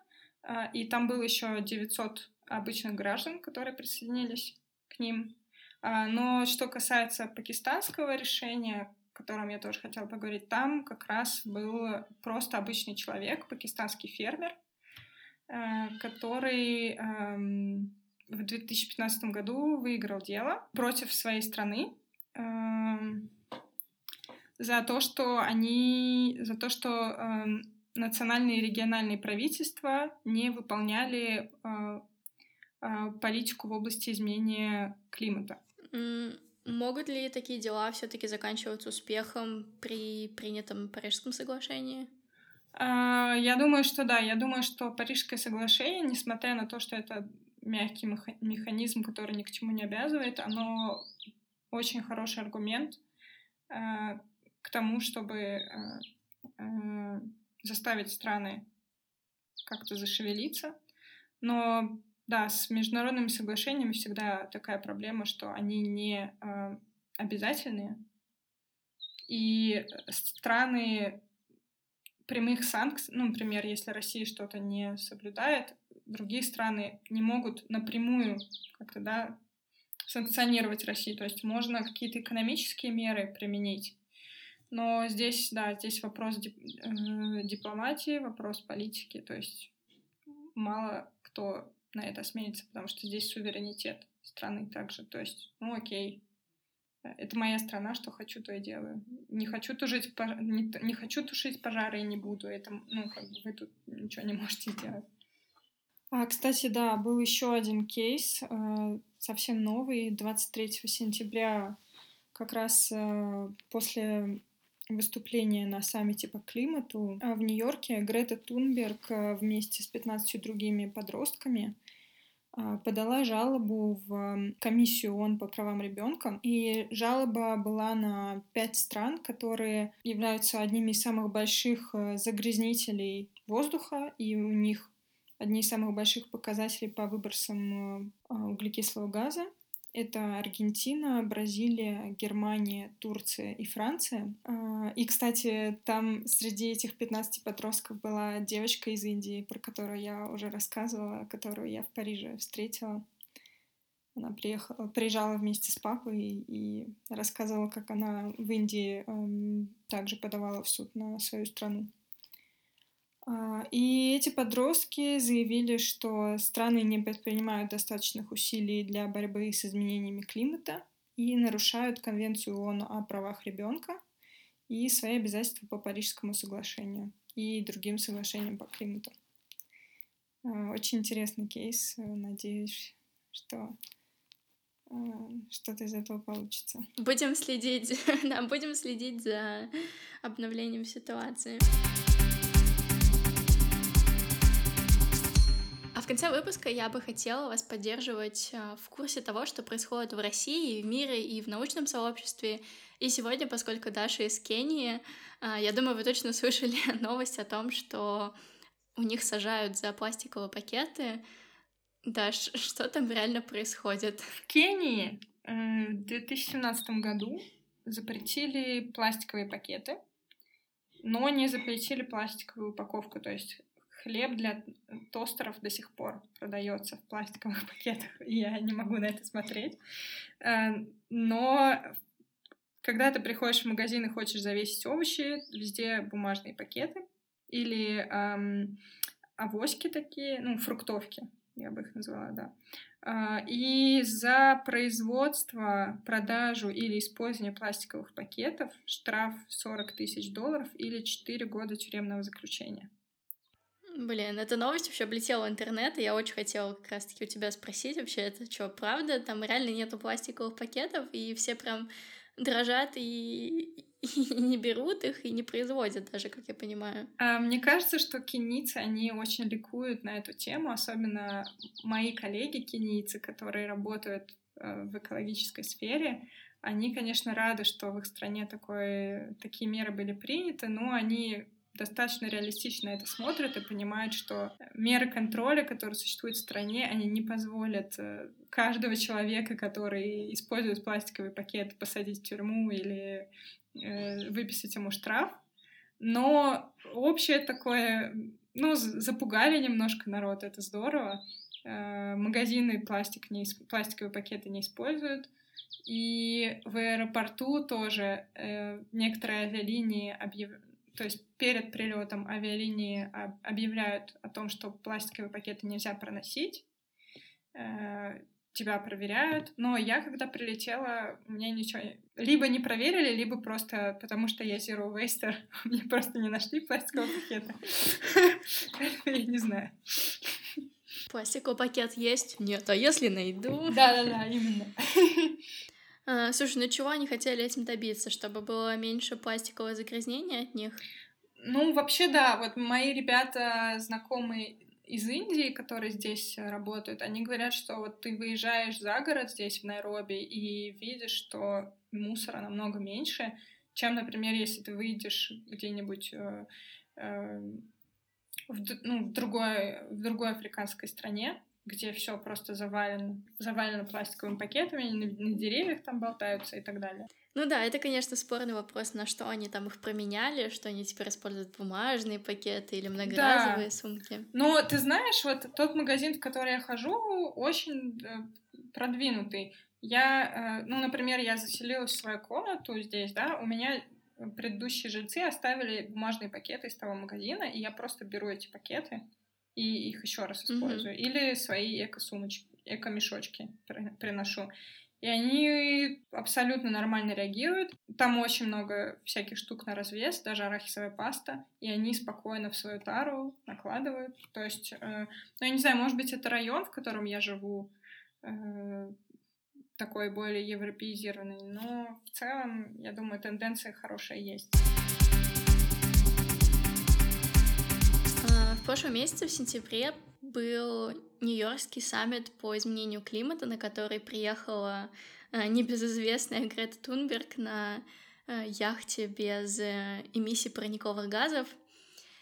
и там было еще 900 обычных граждан, которые присоединились к ним. А, но что касается пакистанского решения, о котором я тоже хотела поговорить, там как раз был просто обычный человек, пакистанский фермер, а, который в 2015 году выиграл дело против своей страны за то, что они, за то, что национальные и региональные правительства не выполняли э, э, политику в области изменения климата. Могут ли такие дела все-таки заканчиваться успехом при принятом Парижском соглашении? Uh, я думаю, что да. Я думаю, что Парижское соглашение, несмотря на то, что это мягкий механизм, который ни к чему не обязывает, оно очень хороший аргумент uh, к тому, чтобы заставить страны как-то зашевелиться. Но да, с международными соглашениями всегда такая проблема, что они не э, обязательные. И страны прямых санкций, ну, например, если Россия что-то не соблюдает, другие страны не могут напрямую как-то, да, санкционировать Россию. То есть можно какие-то экономические меры применить, но здесь, да, здесь вопрос дип э, дипломатии, вопрос политики, то есть мало кто на это осмелится, потому что здесь суверенитет страны также, то есть, ну окей, это моя страна, что хочу, то и делаю. Не хочу тушить, не, не хочу тушить пожары и не буду. Это, ну, как бы вы тут ничего не можете сделать. А, кстати, да, был еще один кейс, э, совсем новый, 23 сентября, как раз э, после выступления на саммите по климату э, в Нью-Йорке Грета Тунберг э, вместе с 15 другими подростками э, подала жалобу в комиссию ООН по правам ребенка. И жалоба была на пять стран, которые являются одними из самых больших загрязнителей воздуха, и у них одни из самых больших показателей по выбросам э, а, углекислого газа. Это Аргентина, Бразилия, Германия, Турция и Франция. А, и, кстати, там среди этих 15 подростков была девочка из Индии, про которую я уже рассказывала, которую я в Париже встретила. Она приехала, приезжала вместе с папой и рассказывала, как она в Индии эм, также подавала в суд на свою страну. А, и эти подростки заявили, что страны не предпринимают достаточных усилий для борьбы с изменениями климата и нарушают Конвенцию ООН о правах ребенка и свои обязательства по Парижскому соглашению и другим соглашениям по климату. А, очень интересный кейс. Надеюсь, что а, что-то из этого получится. Будем следить, да, будем следить за обновлением ситуации. Конце выпуска я бы хотела вас поддерживать э, в курсе того, что происходит в России, в мире, и в научном сообществе. И сегодня, поскольку Даша из Кении, э, я думаю, вы точно слышали новость о том, что у них сажают за пластиковые пакеты. Даш, что там реально происходит? В Кении э, в 2017 году запретили пластиковые пакеты, но не запретили пластиковую упаковку. То есть хлеб для тостеров до сих пор продается в пластиковых пакетах, и я не могу на это смотреть. Э, но когда ты приходишь в магазин и хочешь завесить овощи, везде бумажные пакеты или эм, авоськи такие, ну, фруктовки, я бы их назвала, да. Э, и за производство, продажу или использование пластиковых пакетов штраф 40 тысяч долларов или 4 года тюремного заключения. Блин, эта новость вообще облетела интернет, и я очень хотела как раз-таки у тебя спросить вообще, это что, правда? Там реально нету пластиковых пакетов, и все прям дрожат и, и не берут их, и не производят даже, как я понимаю. А, мне кажется, что кенийцы, они очень ликуют на эту тему, особенно мои коллеги кенийцы, которые работают э, в экологической сфере, они, конечно, рады, что в их стране такое, такие меры были приняты, но они достаточно реалистично это смотрят и понимают, что меры контроля, которые существуют в стране, они не позволят э, каждого человека, который использует пластиковый пакет, посадить в тюрьму или э, выписать ему штраф. Но общее такое, ну, запугали немножко народ, это здорово. Э, магазины пластик не, пластиковые пакеты не используют. И в аэропорту тоже э, некоторые авиалинии объявляют то есть перед прилетом авиалинии объявляют о том, что пластиковые пакеты нельзя проносить, э, тебя проверяют, но я, когда прилетела, меня ничего... Либо не проверили, либо просто потому, что я zero waster, мне просто не нашли пластикового пакета. Я не знаю. Пластиковый пакет есть? Нет, а если найду? Да-да-да, именно. А, слушай, ну чего они хотели этим добиться, чтобы было меньше пластикового загрязнения от них? Ну, вообще, да. Вот мои ребята, знакомые из Индии, которые здесь работают, они говорят, что вот ты выезжаешь за город здесь, в Найроби, и видишь, что мусора намного меньше, чем, например, если ты выйдешь где-нибудь э, э, в, ну, в, другой, в другой африканской стране, где все просто завалено, завалено пластиковыми пакетами, на, на деревьях там болтаются и так далее. Ну да, это, конечно, спорный вопрос, на что они там их променяли, что они теперь используют бумажные пакеты или многоразовые да. сумки. Но ты знаешь, вот тот магазин, в который я хожу, очень э, продвинутый. Я, э, ну, например, я заселилась в свою комнату здесь, да, у меня предыдущие жильцы оставили бумажные пакеты из того магазина, и я просто беру эти пакеты, и их еще раз использую. Mm-hmm. Или свои эко-сумочки, эко-мешочки приношу. И они абсолютно нормально реагируют. Там очень много всяких штук на развес, даже арахисовая паста. И они спокойно в свою тару накладывают. То есть, э, ну, я не знаю, может быть, это район, в котором я живу, э, такой более европеизированный. Но в целом, я думаю, тенденция хорошая есть. В прошлом месяце, в сентябре, был Нью-Йоркский саммит по изменению климата, на который приехала э, небезызвестная Грета Тунберг на э, яхте без э, эмиссий парниковых газов.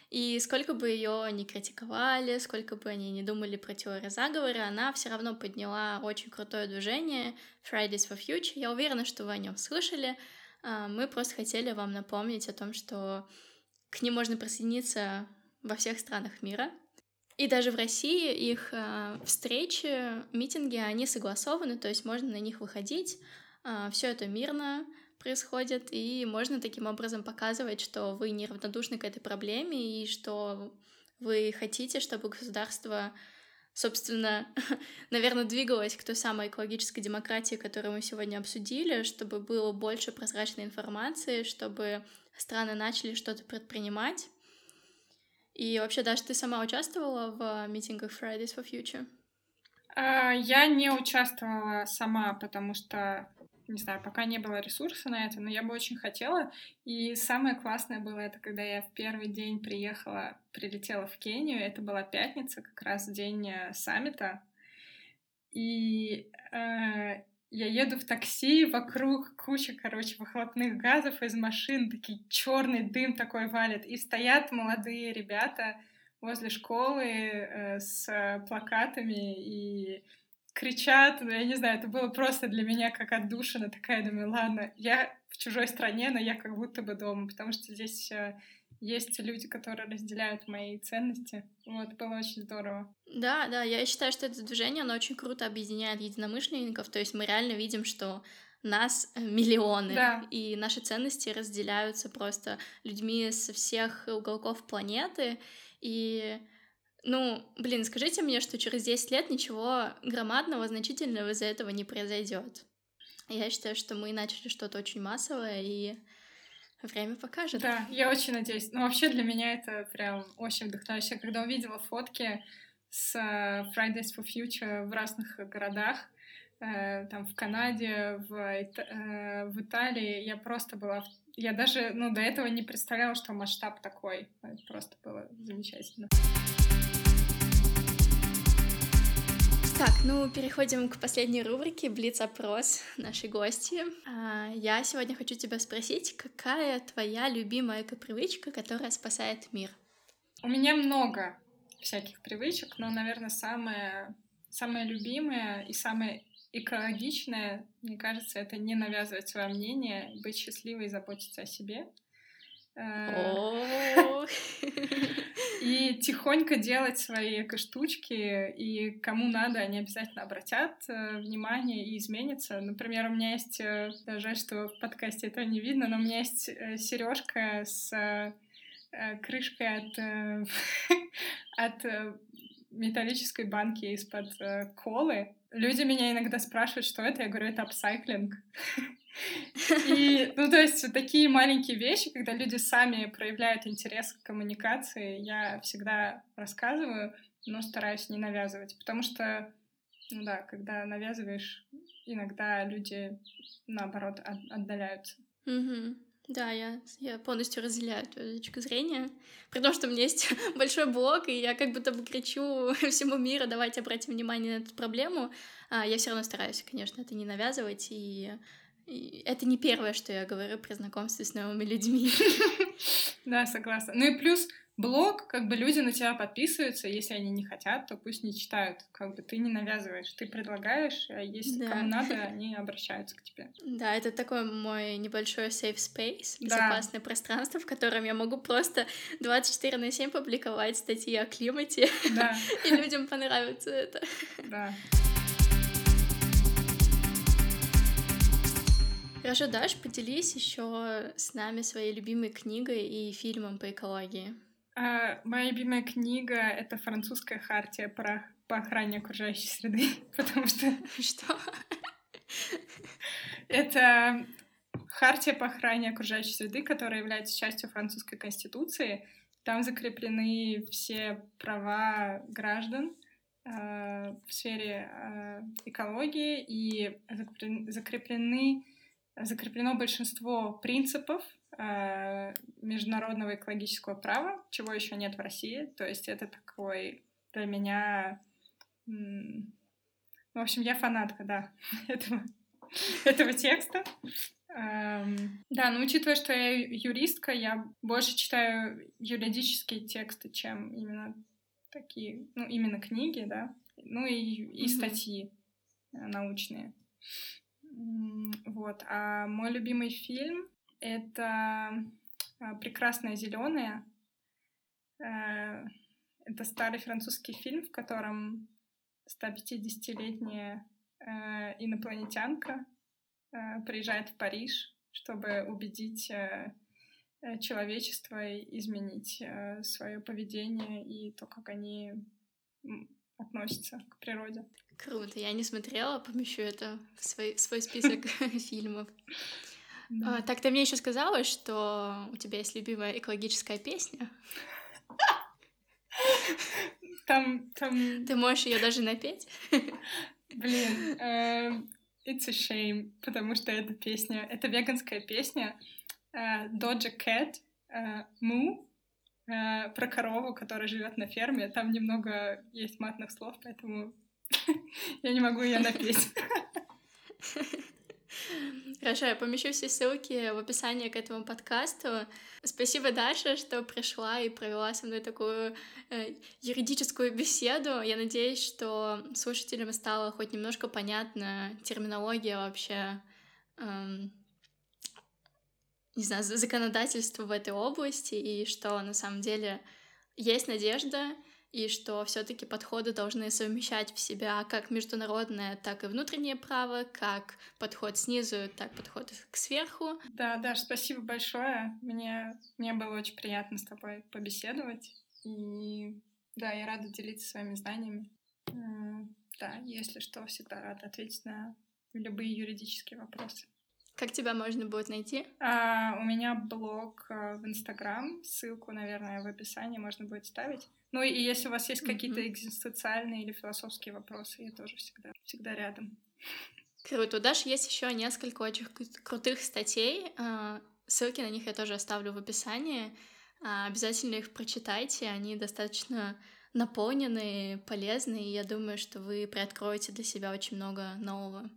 И сколько бы ее ни критиковали, сколько бы они не думали про теорию заговора, она все равно подняла очень крутое движение Fridays for Future. Я уверена, что вы о нем слышали. Мы просто хотели вам напомнить о том, что к ним можно присоединиться во всех странах мира. И даже в России их э, встречи, митинги, они согласованы, то есть можно на них выходить, э, все это мирно происходит, и можно таким образом показывать, что вы неравнодушны к этой проблеме и что вы хотите, чтобы государство, собственно, наверное, двигалось к той самой экологической демократии, которую мы сегодня обсудили, чтобы было больше прозрачной информации, чтобы страны начали что-то предпринимать. И вообще, даже ты сама участвовала в митингах Fridays for Future? А, я не участвовала сама, потому что, не знаю, пока не было ресурса на это, но я бы очень хотела. И самое классное было это, когда я в первый день приехала, прилетела в Кению. Это была пятница, как раз день э, саммита. И э, я еду в такси, вокруг куча, короче, выхлопных газов из машин, такие черный дым такой валит, и стоят молодые ребята возле школы э, с плакатами и кричат, ну, я не знаю, это было просто для меня как отдушина такая, думаю, ладно, я в чужой стране, но я как будто бы дома, потому что здесь э, есть люди, которые разделяют мои ценности. Вот, было очень здорово. Да, да, я считаю, что это движение, оно очень круто объединяет единомышленников, то есть мы реально видим, что нас э, миллионы, да. и наши ценности разделяются просто людьми со всех уголков планеты, и ну, блин, скажите мне, что через 10 лет ничего громадного, значительного из-за этого не произойдет. Я считаю, что мы начали что-то очень массовое, и Время покажет. Да, я очень надеюсь. Ну, вообще для меня это прям очень вдохновляюще. Когда увидела фотки с э, Fridays for Future в разных городах, э, там в Канаде, в, э, в Италии, я просто была... Я даже, ну, до этого не представляла, что масштаб такой. Это просто было замечательно. Так, ну переходим к последней рубрике Блиц-опрос нашей гости. А, я сегодня хочу тебя спросить, какая твоя любимая эко-привычка, которая спасает мир? У меня много всяких привычек, но, наверное, самая, самая любимая и самая экологичная, мне кажется, это не навязывать свое мнение, быть счастливой и заботиться о себе. Э, и тихонько делать свои эко-штучки, и кому надо, они обязательно обратят э, внимание и изменятся. Например, у меня есть, э, даже что в подкасте этого не видно, но у меня есть сережка с крышкой от, от металлической банки из-под колы. Люди меня иногда спрашивают, что это, я говорю, это апсайклинг. И, ну, то есть, такие маленькие вещи, когда люди сами проявляют интерес к коммуникации, я всегда рассказываю, но стараюсь не навязывать, потому что, ну да, когда навязываешь, иногда люди, наоборот, от, отдаляются. Mm-hmm. Да, я, я полностью разделяю твою точку зрения. При том, что у меня есть большой блог, и я как будто бы кричу всему миру, давайте обратим внимание на эту проблему. А я все равно стараюсь, конечно, это не навязывать, и это не первое, что я говорю при знакомстве с новыми людьми. Да, согласна. Ну и плюс блог, как бы люди на тебя подписываются, если они не хотят, то пусть не читают. Как бы ты не навязываешь, ты предлагаешь, а если да. кому надо, они обращаются к тебе. Да, это такой мой небольшой safe space, безопасное да. пространство, в котором я могу просто 24 на 7 публиковать статьи о климате, да. и людям понравится это. Да. Хорошо, Даш, поделись еще с нами своей любимой книгой и фильмом по экологии. А, моя любимая книга — это «Французская хартия» про, по охране окружающей среды, потому что... Что? Это Хартия по охране окружающей среды, которая является частью французской конституции. Там закреплены все права граждан э, в сфере э, экологии и закреплены, закреплено большинство принципов э, международного экологического права, чего еще нет в России. То есть это такой для меня... В общем, я фанатка, да, этого, этого текста. Эм, да, но учитывая, что я юристка, я больше читаю юридические тексты, чем именно такие, ну, именно книги, да, ну и, и статьи э, научные. Вот. А мой любимый фильм — это э, «Прекрасная зеленая». Э, это старый французский фильм, в котором 150-летняя инопланетянка Э, приезжает в Париж, чтобы убедить э, э, человечество изменить свое поведение и то, как они относятся к природе. Круто, я не смотрела, помещу это в свой, в свой список фильмов. А, так ты мне еще сказала, что у тебя есть любимая экологическая песня. Там, там... Ты можешь ее даже напеть? Блин, It's a shame, потому что эта песня, это веганская песня uh, Doja Cat uh, Moo uh, про корову, которая живет на ферме. Там немного есть матных слов, поэтому я не могу ее напеть. Хорошо, я помещу все ссылки в описании к этому подкасту. Спасибо, Даша, что пришла и провела со мной такую э, юридическую беседу. Я надеюсь, что слушателям стало хоть немножко понятна терминология вообще, эм, не знаю, законодательства в этой области, и что на самом деле есть надежда, и что все-таки подходы должны совмещать в себя как международное, так и внутреннее право, как подход снизу, так подход к сверху. Да, Даш, спасибо большое. Мне, мне было очень приятно с тобой побеседовать. И да, я рада делиться своими знаниями. Да, если что, всегда рада ответить на любые юридические вопросы. Как тебя можно будет найти? А, у меня блог а, в Инстаграм, ссылку, наверное, в описании можно будет ставить. Ну и если у вас есть какие-то экзистенциальные или философские вопросы, я тоже всегда, всегда рядом. Круто. У Даши есть еще несколько очень крутых статей. А, ссылки на них я тоже оставлю в описании. А, обязательно их прочитайте. Они достаточно наполнены, полезны, и я думаю, что вы приоткроете для себя очень много нового.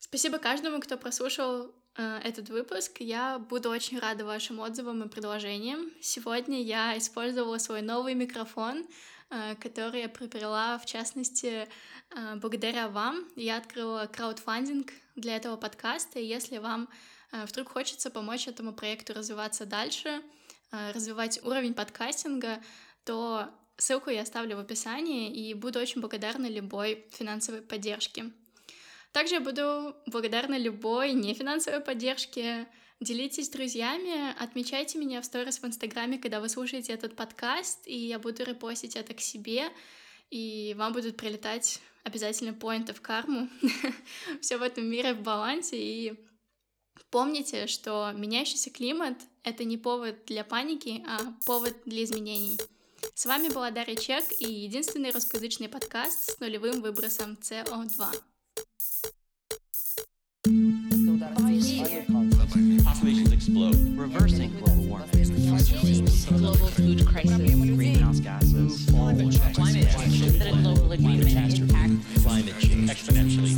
Спасибо каждому, кто прослушал Э, этот выпуск. Я буду очень рада вашим отзывам и предложениям. Сегодня я использовала свой новый микрофон, э, который я приобрела, в частности, э, благодаря вам. Я открыла краудфандинг для этого подкаста, и если вам вдруг хочется помочь этому проекту развиваться дальше, развивать уровень подкастинга, то ссылку я оставлю в описании и буду очень благодарна любой финансовой поддержке. Также я буду благодарна любой нефинансовой поддержке. Делитесь с друзьями, отмечайте меня в сторис в Инстаграме, когда вы слушаете этот подкаст, и я буду репостить это к себе, и вам будут прилетать обязательно поинты в карму. Все в этом мире в балансе, и помните, что меняющийся климат — это не повод для паники, а повод для изменений. С вами была Дарья Чек и единственный русскоязычный подкаст с нулевым выбросом СО2. Populations explode, reversing global warming. Global food crisis. Greenhouse gases. Climate change. Climate change. Exponentially.